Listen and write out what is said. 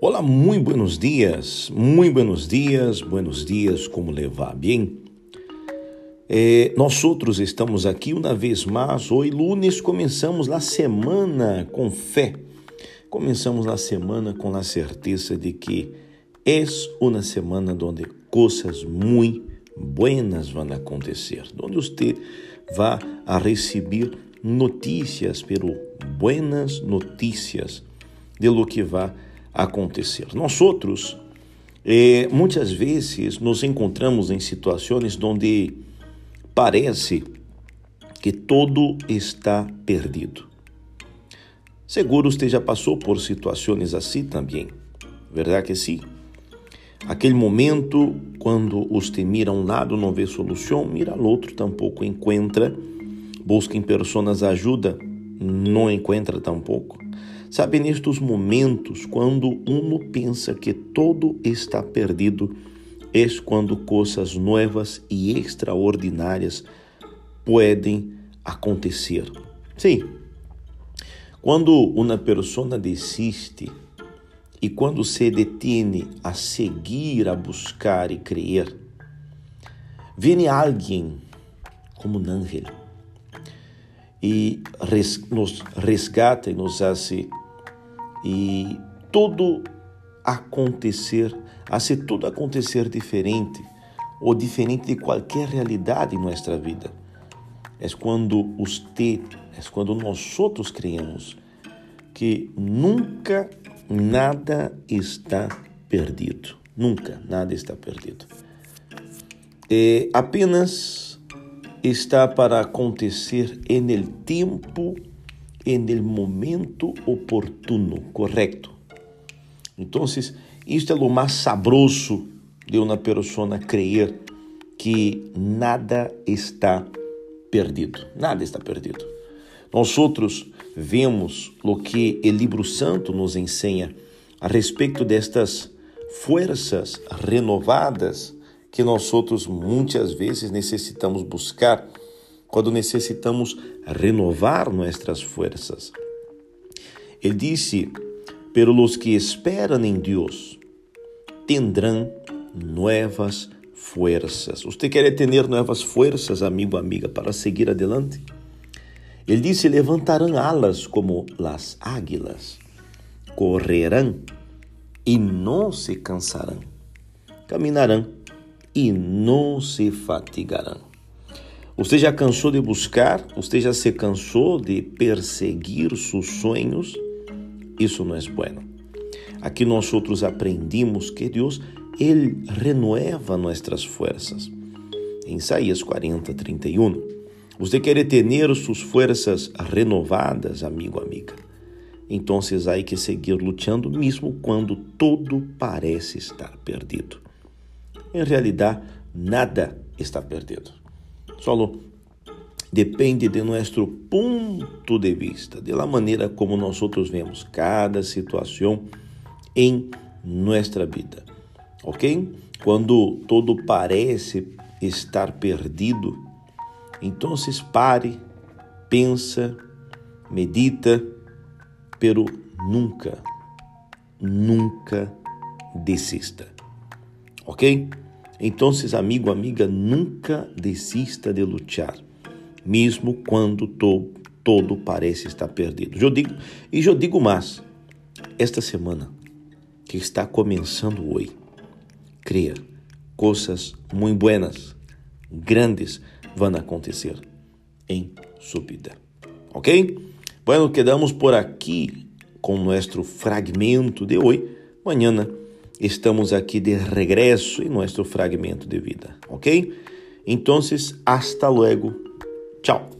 Olá, muito buenos dias, muito buenos dias, buenos dias, como levar bem? Eh, nós outros estamos aqui uma vez mais. Hoje, lunes, começamos a semana com fé. Começamos a semana com a certeza de que é uma semana onde coisas muito buenas vão acontecer, onde você vai a receber notícias, pero buenas notícias de lo que vai acontecer. Nós outros, eh, muitas vezes, nos encontramos em situações onde parece que todo está perdido. Seguro você já passou por situações assim também, verdade que sim? Aquele momento quando você mira um lado não vê solução, mira ao outro tampouco encontra, busca em pessoas ajuda, não encontra tampouco. Sabe, nestes momentos, quando uno pensa que todo está perdido, é quando coisas novas e extraordinárias podem acontecer. Sim, quando uma pessoa desiste e quando se detém a seguir, a buscar e crer, vem alguém como um e res, nos resgata e nos hace e tudo acontecer, hace tudo acontecer diferente ou diferente de qualquer realidade em nossa vida. É quando você, é quando nós outros criamos que nunca nada está perdido. Nunca nada está perdido. É apenas está para acontecer en el tempo, en el momento oportuno, correto? Então, isto é o mais sabroso de uma pessoa crer que nada está perdido. Nada está perdido. Nós outros vemos o que o livro santo nos ensina a respeito destas forças renovadas que nós outros muitas vezes necessitamos buscar quando necessitamos renovar nossas forças. Ele disse: "Pero los que esperam em Deus tendrão novas forças." Você quer ter novas forças, amigo, amiga, para seguir adelante? Ele disse: "Levantarão alas como las águilas, correrão e não se cansarão, caminharão e não se fatigarão. Você já cansou de buscar? Você já se cansou de perseguir seus sonhos? Isso não é bueno. Aqui nós outros aprendimos que Deus ele renueva nossas forças. Em Isaías 40, 31. Você quer ter suas forças renovadas, amigo, amiga? Então, há que seguir lutando, mesmo quando tudo parece estar perdido. Em realidade, nada está perdido. Solo depende de nosso ponto de vista, de la maneira como nós outros vemos cada situação em nossa vida. Ok? Quando todo parece estar perdido, então pare, pensa, medita, pero nunca, nunca desista ok? Então, amigo, amiga, nunca desista de lutar, mesmo quando to, todo parece estar perdido. Eu digo, e eu digo mais, esta semana que está começando hoje, creia, coisas muito buenas, grandes vão acontecer em sua vida, ok? Bueno, quedamos por aqui com nosso fragmento de hoje. Amanhã estamos aqui de regresso em nosso fragmento de vida, ok? Então, hasta luego. Tchau.